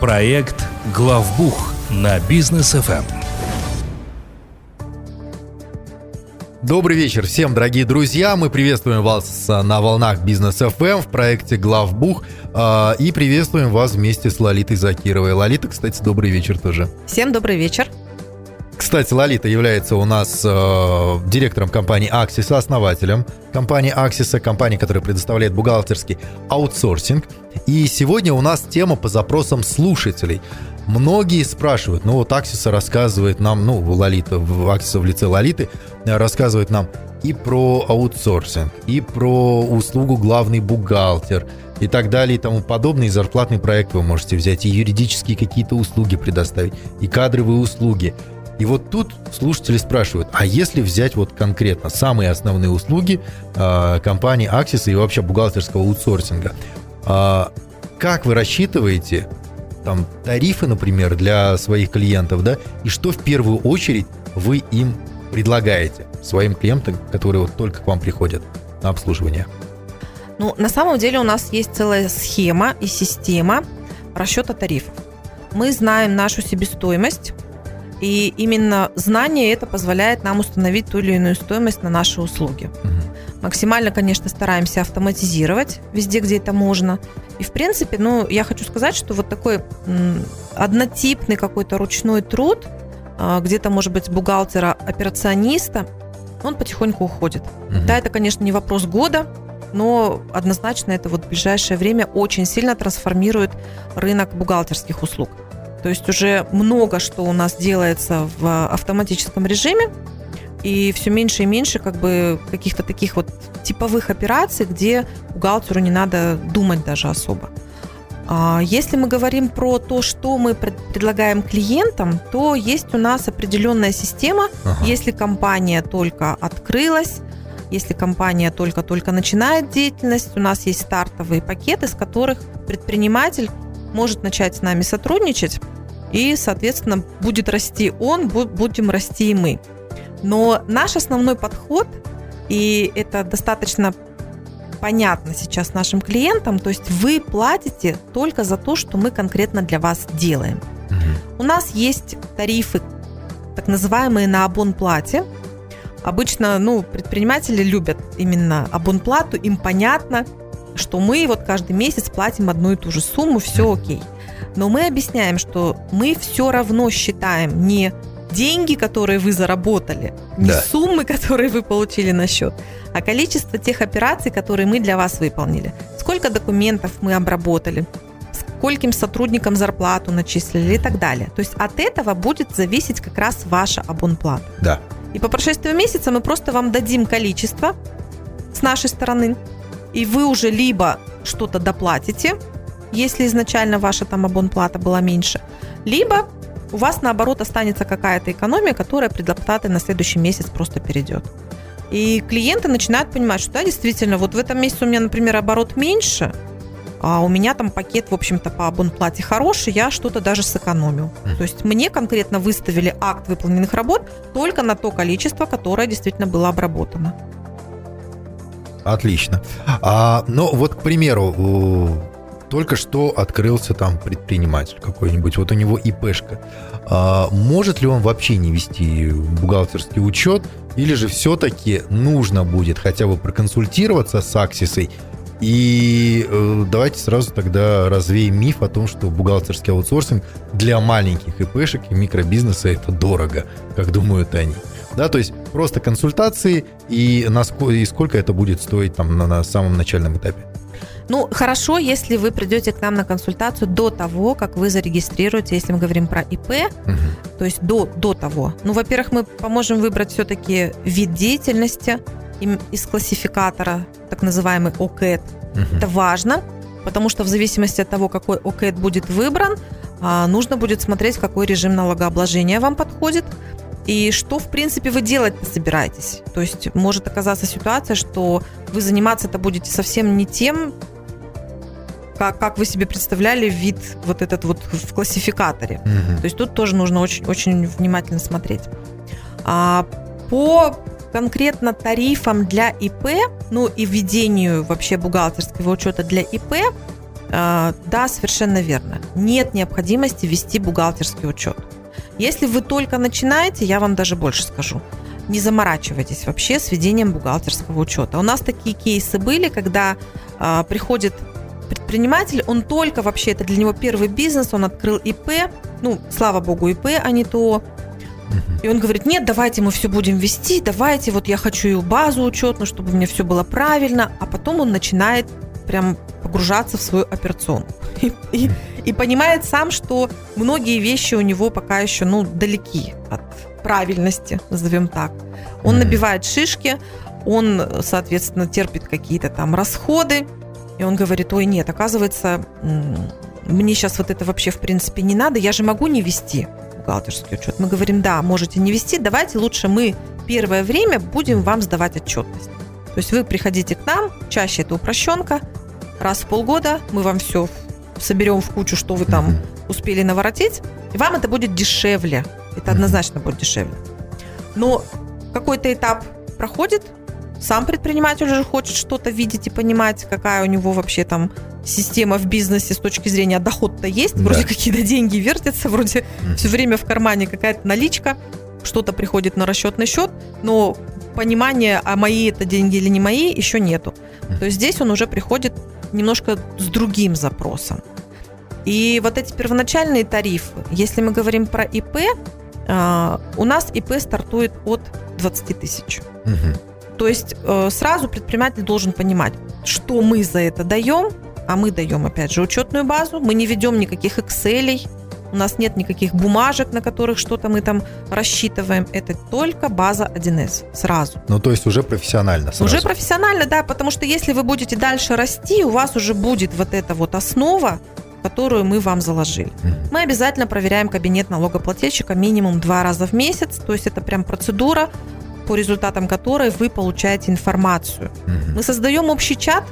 Проект «Главбух» на бизнес ФМ. Добрый вечер всем, дорогие друзья. Мы приветствуем вас на волнах Бизнес ФМ в проекте Главбух э, и приветствуем вас вместе с Лолитой Закировой. Лолита, кстати, добрый вечер тоже. Всем добрый вечер. Кстати, Лолита является у нас э, директором компании Axis, основателем компании Axis, компании, которая предоставляет бухгалтерский аутсорсинг. И сегодня у нас тема по запросам слушателей. Многие спрашивают, ну вот Аксиса рассказывает нам, ну, Лолита, Аксиса в лице Лолиты э, рассказывает нам и про аутсорсинг, и про услугу главный бухгалтер, и так далее, и тому подобное. И зарплатный проект вы можете взять, и юридические какие-то услуги предоставить, и кадровые услуги. И вот тут слушатели спрашивают, а если взять вот конкретно самые основные услуги э, компании Axis и вообще бухгалтерского аутсорсинга, э, как вы рассчитываете там тарифы, например, для своих клиентов, да, и что в первую очередь вы им предлагаете своим клиентам, которые вот только к вам приходят на обслуживание? Ну, на самом деле у нас есть целая схема и система расчета тарифов. Мы знаем нашу себестоимость, и именно знание это позволяет нам установить ту или иную стоимость на наши услуги. Угу. Максимально, конечно, стараемся автоматизировать везде, где это можно. И, в принципе, ну, я хочу сказать, что вот такой однотипный какой-то ручной труд, а, где-то, может быть, бухгалтера, операциониста, он потихоньку уходит. Угу. Да, это, конечно, не вопрос года, но однозначно это вот в ближайшее время очень сильно трансформирует рынок бухгалтерских услуг. То есть уже много что у нас делается в автоматическом режиме, и все меньше и меньше как бы каких-то таких вот типовых операций, где бухгалтеру не надо думать даже особо. А если мы говорим про то, что мы предлагаем клиентам, то есть у нас определенная система. Ага. Если компания только открылась, если компания только-только начинает деятельность, у нас есть стартовые пакеты, с которых предприниматель может начать с нами сотрудничать, и, соответственно, будет расти он, будем расти и мы. Но наш основной подход, и это достаточно понятно сейчас нашим клиентам, то есть вы платите только за то, что мы конкретно для вас делаем. Угу. У нас есть тарифы, так называемые на абонплате. Обычно ну, предприниматели любят именно абонплату, им понятно, что мы вот каждый месяц платим одну и ту же сумму, все окей. Но мы объясняем, что мы все равно считаем не деньги, которые вы заработали, не да. суммы, которые вы получили на счет, а количество тех операций, которые мы для вас выполнили. Сколько документов мы обработали, скольким сотрудникам зарплату начислили и так далее. То есть от этого будет зависеть как раз ваша абонплата. Да. И по прошествию месяца мы просто вам дадим количество с нашей стороны, и вы уже либо что-то доплатите, если изначально ваша там абонплата была меньше, либо у вас, наоборот, останется какая-то экономия, которая предоплаты на следующий месяц просто перейдет. И клиенты начинают понимать, что да, действительно, вот в этом месяце у меня, например, оборот меньше, а у меня там пакет, в общем-то, по абонплате хороший, я что-то даже сэкономил. То есть мне конкретно выставили акт выполненных работ только на то количество, которое действительно было обработано. Отлично. А, ну, вот, к примеру, только что открылся там предприниматель какой-нибудь, вот у него ИПшка. А может ли он вообще не вести бухгалтерский учет, или же все-таки нужно будет хотя бы проконсультироваться с Аксисой и э, давайте сразу тогда развеем миф о том, что бухгалтерский аутсорсинг для маленьких ИПшек и микробизнеса это дорого, как думают они. Да, то есть просто консультации и, насколько, и сколько это будет стоить там на, на самом начальном этапе. Ну, хорошо, если вы придете к нам на консультацию до того, как вы зарегистрируете, если мы говорим про ИП, угу. то есть до, до того. Ну, во-первых, мы поможем выбрать все-таки вид деятельности из классификатора, так называемый ОКЭД. Угу. Это важно, потому что в зависимости от того, какой ОКЭД будет выбран, а, нужно будет смотреть, какой режим налогообложения вам подходит. И что, в принципе, вы делать собираетесь? То есть может оказаться ситуация, что вы заниматься это будете совсем не тем, как, как вы себе представляли вид вот этот вот в классификаторе. Угу. То есть тут тоже нужно очень, очень внимательно смотреть. А, по конкретно тарифам для ИП, ну и введению вообще бухгалтерского учета для ИП, Э, да, совершенно верно. Нет необходимости вести бухгалтерский учет. Если вы только начинаете, я вам даже больше скажу, не заморачивайтесь вообще с ведением бухгалтерского учета. У нас такие кейсы были, когда э, приходит предприниматель, он только вообще, это для него первый бизнес, он открыл ИП, ну, слава богу, ИП, а не то. И он говорит, нет, давайте мы все будем вести, давайте, вот я хочу и базу учетную, чтобы у меня все было правильно. А потом он начинает прям погружаться в свою операционку. И, и, и понимает сам, что многие вещи у него пока еще ну, далеки от правильности, назовем так. Он набивает шишки, он, соответственно, терпит какие-то там расходы, и он говорит, ой, нет, оказывается, мне сейчас вот это вообще в принципе не надо, я же могу не вести бухгалтерский учет. Мы говорим, да, можете не вести, давайте лучше мы первое время будем вам сдавать отчетность. То есть вы приходите к нам, чаще это упрощенка, раз в полгода мы вам все соберем в кучу, что вы там успели наворотить, и вам это будет дешевле. Это однозначно будет дешевле. Но какой-то этап проходит, сам предприниматель уже хочет что-то видеть и понимать, какая у него вообще там система в бизнесе с точки зрения доход-то есть, да. вроде какие-то деньги вертятся, вроде mm-hmm. все время в кармане какая-то наличка, что-то приходит на расчетный счет, но понимания, а мои это деньги или не мои, еще нету. То есть здесь он уже приходит немножко с другим запросом. И вот эти первоначальные тарифы, если мы говорим про ИП, а, у нас ИП стартует от 20 тысяч. Угу. То есть э, сразу предприниматель должен понимать, что мы за это даем, а мы даем, опять же, учетную базу, мы не ведем никаких Excel, у нас нет никаких бумажек, на которых что-то мы там рассчитываем. Это только база 1С сразу. Ну, то есть уже профессионально сразу. Уже профессионально, да, потому что если вы будете дальше расти, у вас уже будет вот эта вот основа, которую мы вам заложили. Mm-hmm. Мы обязательно проверяем кабинет налогоплательщика минимум два раза в месяц, то есть это прям процедура, по результатам которой вы получаете информацию. Угу. Мы создаем общий чат,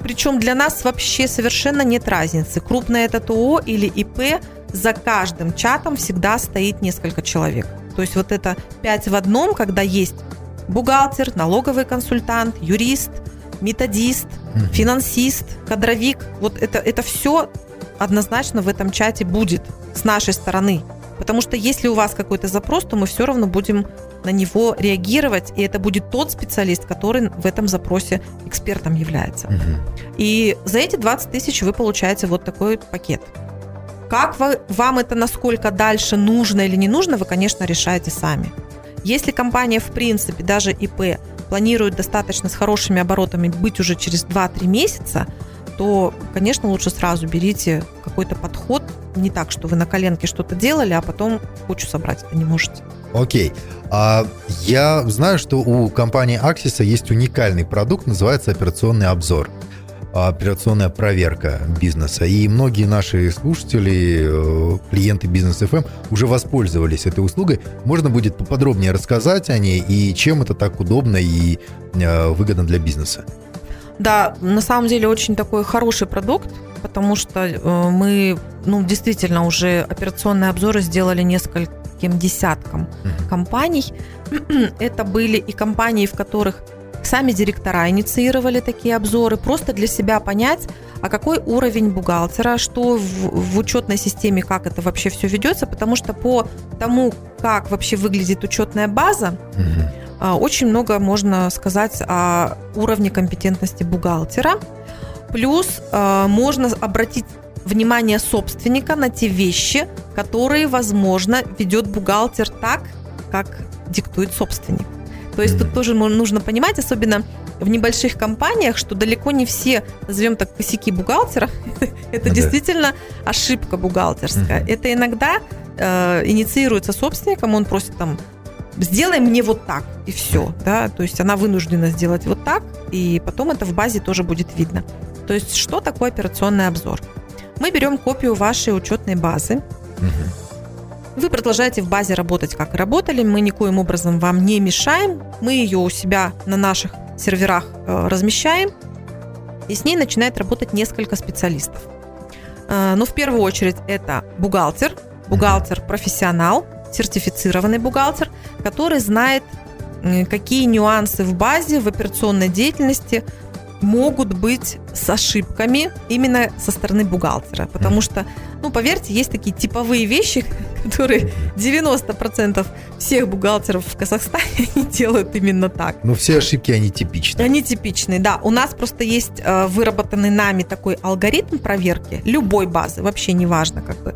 причем для нас вообще совершенно нет разницы, крупное это ТО или ИП, за каждым чатом всегда стоит несколько человек. То есть вот это пять в одном, когда есть бухгалтер, налоговый консультант, юрист, методист, финансист, кадровик, вот это, это все однозначно в этом чате будет с нашей стороны. Потому что если у вас какой-то запрос, то мы все равно будем на него реагировать, и это будет тот специалист, который в этом запросе экспертом является. Угу. И за эти 20 тысяч вы получаете вот такой пакет. Как вы, вам это насколько дальше нужно или не нужно, вы, конечно, решаете сами. Если компания, в принципе, даже ИП планирует достаточно с хорошими оборотами быть уже через 2-3 месяца, то, конечно, лучше сразу берите какой-то подход, не так, что вы на коленке что-то делали, а потом кучу собрать это не можете. Окей. А я знаю, что у компании Axis есть уникальный продукт, называется операционный обзор операционная проверка бизнеса. И многие наши слушатели, э, клиенты Бизнес FM уже воспользовались этой услугой. Можно будет поподробнее рассказать о ней и чем это так удобно и э, выгодно для бизнеса. Да, на самом деле очень такой хороший продукт, потому что э, мы, ну, действительно уже операционные обзоры сделали нескольким десяткам mm-hmm. компаний. Это были и компании, в которых сами директора инициировали такие обзоры, просто для себя понять, а какой уровень бухгалтера, что в, в учетной системе, как это вообще все ведется, потому что по тому, как вообще выглядит учетная база, угу. очень много можно сказать о уровне компетентности бухгалтера. Плюс а, можно обратить внимание собственника на те вещи, которые, возможно, ведет бухгалтер так, как диктует собственник. То есть тут тоже нужно понимать, особенно в небольших компаниях, что далеко не все, назовем так, косяки бухгалтера, это действительно ошибка бухгалтерская. Это иногда э, инициируется собственником, он просит там сделай мне вот так, и все, да, то есть она вынуждена сделать вот так, и потом это в базе тоже будет видно. То есть что такое операционный обзор? Мы берем копию вашей учетной базы, вы продолжаете в базе работать, как и работали. Мы никоим образом вам не мешаем. Мы ее у себя на наших серверах э, размещаем. И с ней начинает работать несколько специалистов. Э, но в первую очередь это бухгалтер, бухгалтер-профессионал, сертифицированный бухгалтер, который знает, какие нюансы в базе, в операционной деятельности могут быть с ошибками именно со стороны бухгалтера. Потому что, ну, поверьте, есть такие типовые вещи, которые 90% всех бухгалтеров в Казахстане делают именно так. Ну, все ошибки, они типичны. Они типичные, да. У нас просто есть э, выработанный нами такой алгоритм проверки любой базы, вообще неважно, как бы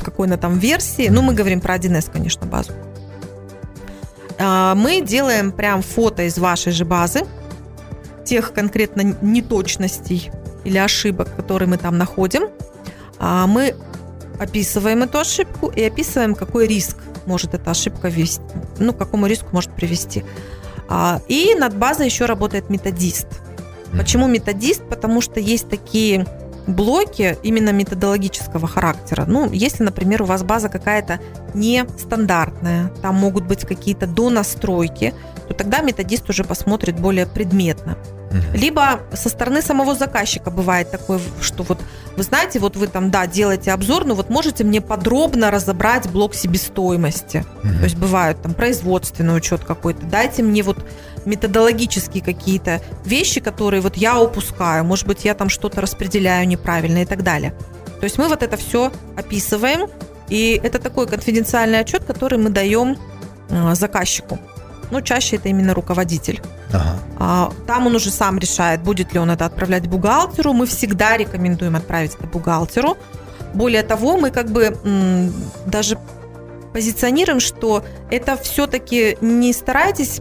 в какой она там версии. Ну, мы говорим про 1С, конечно, базу. А, мы делаем прям фото из вашей же базы, тех конкретно неточностей или ошибок, которые мы там находим. А, мы описываем эту ошибку и описываем, какой риск может эта ошибка вести, ну, к какому риску может привести. А, и над базой еще работает методист. Почему методист? Потому что есть такие блоки именно методологического характера. Ну, если, например, у вас база какая-то нестандартная, там могут быть какие-то донастройки, то тогда методист уже посмотрит более предметно. Либо со стороны самого заказчика бывает такое, что вот вы знаете, вот вы там, да, делаете обзор, но вот можете мне подробно разобрать блок себестоимости. Угу. То есть бывают там производственный учет какой-то. Дайте мне вот методологические какие-то вещи, которые вот я упускаю. Может быть, я там что-то распределяю неправильно и так далее. То есть мы вот это все описываем, и это такой конфиденциальный отчет, который мы даем э, заказчику. Ну, чаще это именно руководитель. Ага. А, там он уже сам решает, будет ли он это отправлять бухгалтеру. Мы всегда рекомендуем отправить это бухгалтеру. Более того, мы как бы даже позиционируем, что это все-таки не старайтесь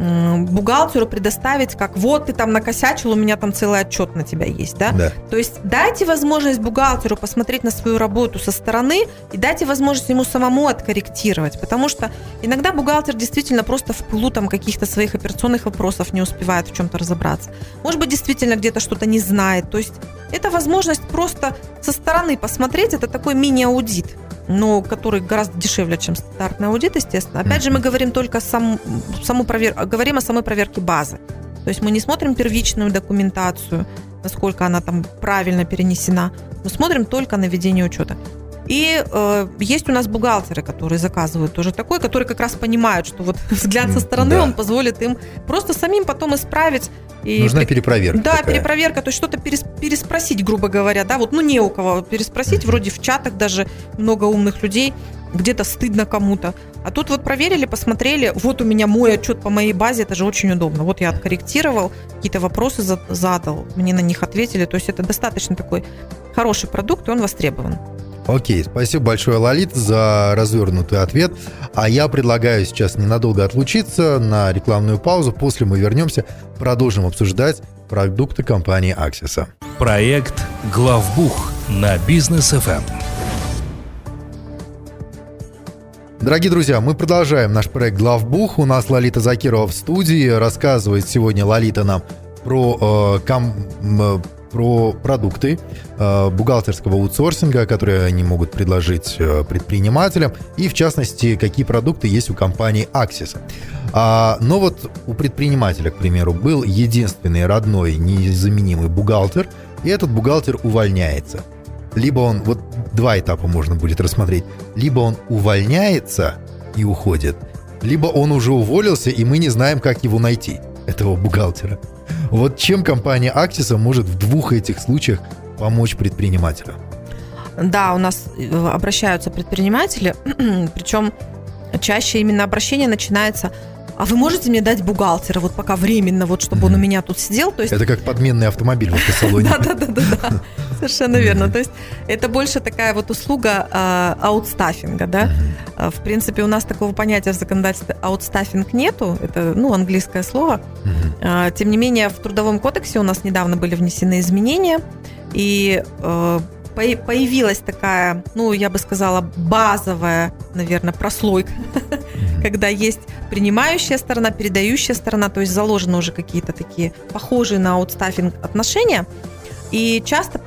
бухгалтеру предоставить, как вот ты там накосячил, у меня там целый отчет на тебя есть, да? да. То есть дайте возможность бухгалтеру посмотреть на свою работу со стороны и дайте возможность ему самому откорректировать, потому что иногда бухгалтер действительно просто в пылу там каких-то своих операционных вопросов не успевает в чем-то разобраться. Может быть, действительно где-то что-то не знает. То есть это возможность просто со стороны посмотреть, это такой мини-аудит но который гораздо дешевле, чем стандартный аудит, естественно. Опять же, мы говорим только сам, саму провер... говорим о самой проверке базы. То есть мы не смотрим первичную документацию, насколько она там правильно перенесена. Мы смотрим только на ведение учета. И э, есть у нас бухгалтеры, которые заказывают тоже такой, которые как раз понимают, что вот взгляд со стороны, да. он позволит им просто самим потом исправить. И Нужна перепроверка. Да, такая. перепроверка, то есть что-то перес, переспросить, грубо говоря, да, вот, ну не у кого переспросить, вроде в чатах даже много умных людей, где-то стыдно кому-то. А тут вот проверили, посмотрели, вот у меня мой отчет по моей базе, это же очень удобно. Вот я откорректировал, какие-то вопросы задал, мне на них ответили. То есть это достаточно такой хороший продукт, и он востребован. Окей, спасибо большое, Лолит, за развернутый ответ. А я предлагаю сейчас ненадолго отлучиться на рекламную паузу. После мы вернемся, продолжим обсуждать продукты компании Аксиса. Проект «Главбух» на бизнес FM. Дорогие друзья, мы продолжаем наш проект «Главбух». У нас Лолита Закирова в студии. Рассказывает сегодня Лолита нам про э, ком, про продукты э, бухгалтерского аутсорсинга, которые они могут предложить э, предпринимателям, и в частности, какие продукты есть у компании Axis. А, но вот у предпринимателя, к примеру, был единственный родной незаменимый бухгалтер, и этот бухгалтер увольняется. Либо он, вот два этапа можно будет рассмотреть, либо он увольняется и уходит, либо он уже уволился, и мы не знаем, как его найти, этого бухгалтера. Вот чем компания Axis может в двух этих случаях помочь предпринимателю? Да, у нас э, обращаются предприниматели, причем чаще именно обращение начинается а вы можете мне дать бухгалтера, вот пока временно, вот чтобы он у меня тут сидел? То есть... Это как подменный автомобиль в автосалоне. Да-да-да, совершенно верно. То есть это больше такая вот услуга а, аутстаффинга, да. А, в принципе, у нас такого понятия в законодательстве аутстаффинг нету, это, ну, английское слово. А, тем не менее, в Трудовом кодексе у нас недавно были внесены изменения, и появилась такая, ну, я бы сказала, базовая, наверное, прослойка, когда есть принимающая сторона, передающая сторона, то есть заложены уже какие-то такие похожие на аутстаффинг отношения. И часто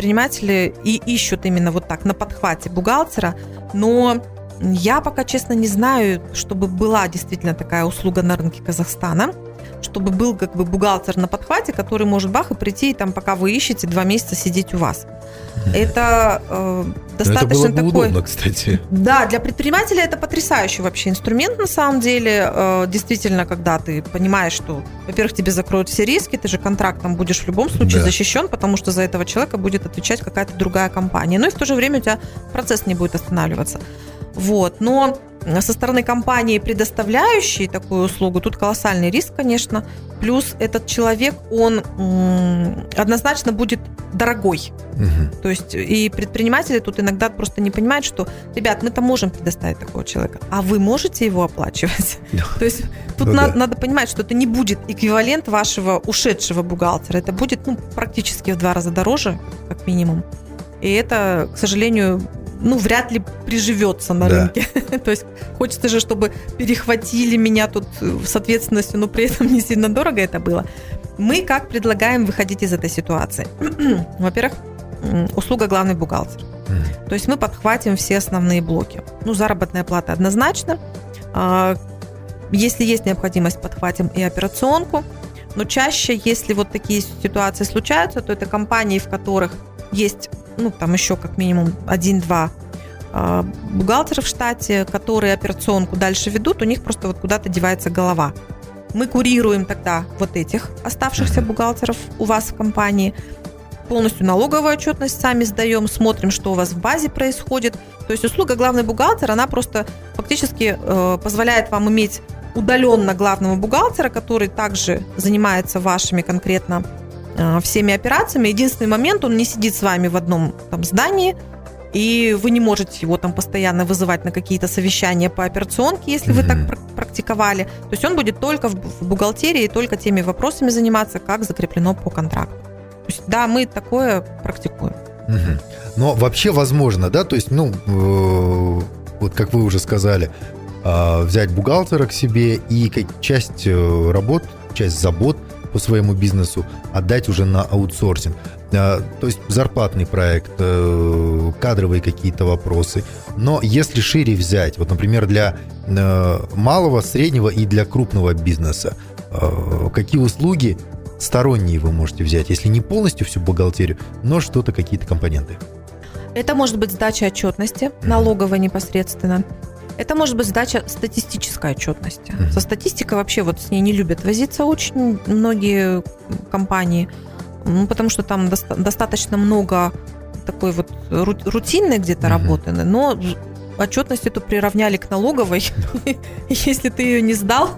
предприниматели и ищут именно вот так на подхвате бухгалтера, но я пока, честно, не знаю, чтобы была действительно такая услуга на рынке Казахстана, чтобы был как бы бухгалтер на подхвате, который может бах и прийти, и там, пока вы ищете, два месяца сидеть у вас. Это э, достаточно это было бы такой... удобно, кстати. Да, для предпринимателя это потрясающий вообще инструмент на самом деле. Э, действительно, когда ты понимаешь, что, во-первых, тебе закроют все риски, ты же контрактом будешь в любом случае Да. защищен, потому что за этого человека будет отвечать какая-то другая компания. Ну и в то же время у тебя процесс не будет останавливаться. Вот. Но со стороны компании, предоставляющей такую услугу, тут колоссальный риск, конечно. Плюс этот человек, он однозначно будет дорогой. Мгм. То есть и предприниматели тут иногда просто не понимают, что, ребят, мы-то можем предоставить такого человека, а вы можете его оплачивать? То есть тут Ну на- да. надо понимать, что это не будет эквивалент вашего ушедшего бухгалтера. Это будет ну, практически в два раза дороже, как минимум. И это, к сожалению, ну, вряд ли приживется на Да. рынке. То есть хочется же, чтобы перехватили меня тут э, с ответственностью, но при этом не сильно дорого это было. Мы как предлагаем выходить из этой ситуации? Во-первых, услуга главный бухгалтер. То есть мы подхватим все основные блоки. Ну, заработная плата однозначно. А, Если есть необходимость, подхватим и операционку. Но чаще, если вот такие ситуации случаются, то это компании, в которых есть, ну, там еще как минимум один-два а, бухгалтера в штате, которые операционку дальше ведут, у них просто вот куда-то девается голова. Мы курируем тогда вот этих оставшихся бухгалтеров у вас в компании, полностью налоговую отчетность сами сдаем, смотрим, что у вас в базе происходит. То есть услуга главный бухгалтер, она просто фактически э, позволяет вам иметь удаленно главного бухгалтера, который также занимается вашими конкретно всеми операциями. Единственный момент, он не сидит с вами в одном там, здании, и вы не можете его там постоянно вызывать на какие-то совещания по операционке, если вы так прак- практиковали. То есть он будет только в бухгалтерии, и только теми вопросами заниматься, как закреплено по контракту. То есть, да, мы такое практикуем. Но вообще возможно, да, то есть, ну, э, вот как вы уже сказали, а, взять бухгалтера к себе и часть э, работ, часть забот по своему бизнесу отдать уже на аутсорсинг. А, То есть зарплатный проект, э, кадровые какие-то вопросы. Но если шире взять, вот, например, для э, малого, среднего и для крупного бизнеса, э, какие услуги сторонние вы можете взять, если не полностью всю бухгалтерию, но что-то, какие-то компоненты. Это может быть сдача отчетности, налоговая непосредственно. Это может быть сдача статистической отчетности. Мгм. Со статистикой вообще вот с ней не любят возиться очень многие компании, ну, потому что там доста- достаточно много такой вот ру- рутинной где-то Мгм. работы, но отчетность эту приравняли к налоговой. Если ты ее не сдал,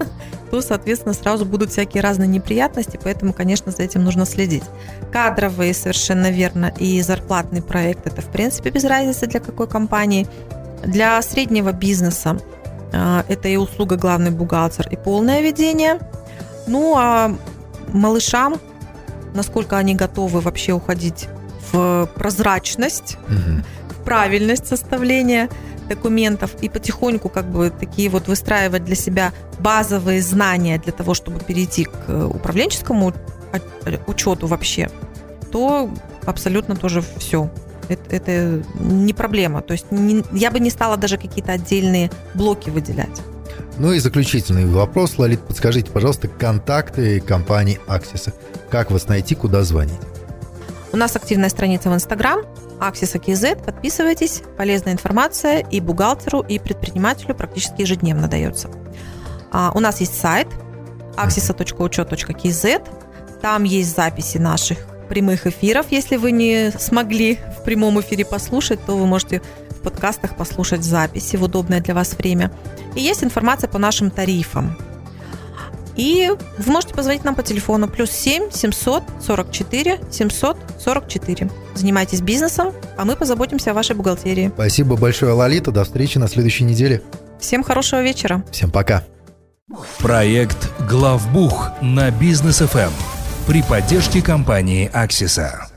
то, соответственно, сразу будут всякие разные неприятности, поэтому, конечно, за этим нужно следить. Кадровые, совершенно верно, и зарплатный проект – это, в принципе, без разницы для какой компании. Для среднего бизнеса а, это и услуга главный бухгалтер, и полное ведение. Ну, а малышам, насколько они готовы вообще уходить в прозрачность, в правильность составления документов и потихоньку как бы такие вот выстраивать для себя базовые знания для того, чтобы перейти к э, управленческому от- учету вообще, то абсолютно тоже все. Это, это не проблема. То есть не- я бы не стала даже какие-то отдельные блоки выделять. Ну и заключительный вопрос, Лолит, подскажите, пожалуйста, контакты компании Аксиса. Как вас найти, куда звонить? У нас активная страница в Инстаграм, Axis KZ. Подписывайтесь. Полезная информация и бухгалтеру, и предпринимателю практически ежедневно дается. А, у нас есть сайт axisa.учет.kz. Там есть записи наших прямых эфиров. Если вы не смогли в прямом эфире послушать, то вы можете в подкастах послушать записи в удобное для вас время. И есть информация по нашим тарифам. И вы можете позвонить нам по телефону плюс 7 744 744. Занимайтесь бизнесом, а мы позаботимся о вашей бухгалтерии. Спасибо большое, Лолита. До встречи на следующей неделе. Всем хорошего вечера. Всем пока. Проект «Главбух» на Бизнес ФМ при поддержке компании «Аксиса».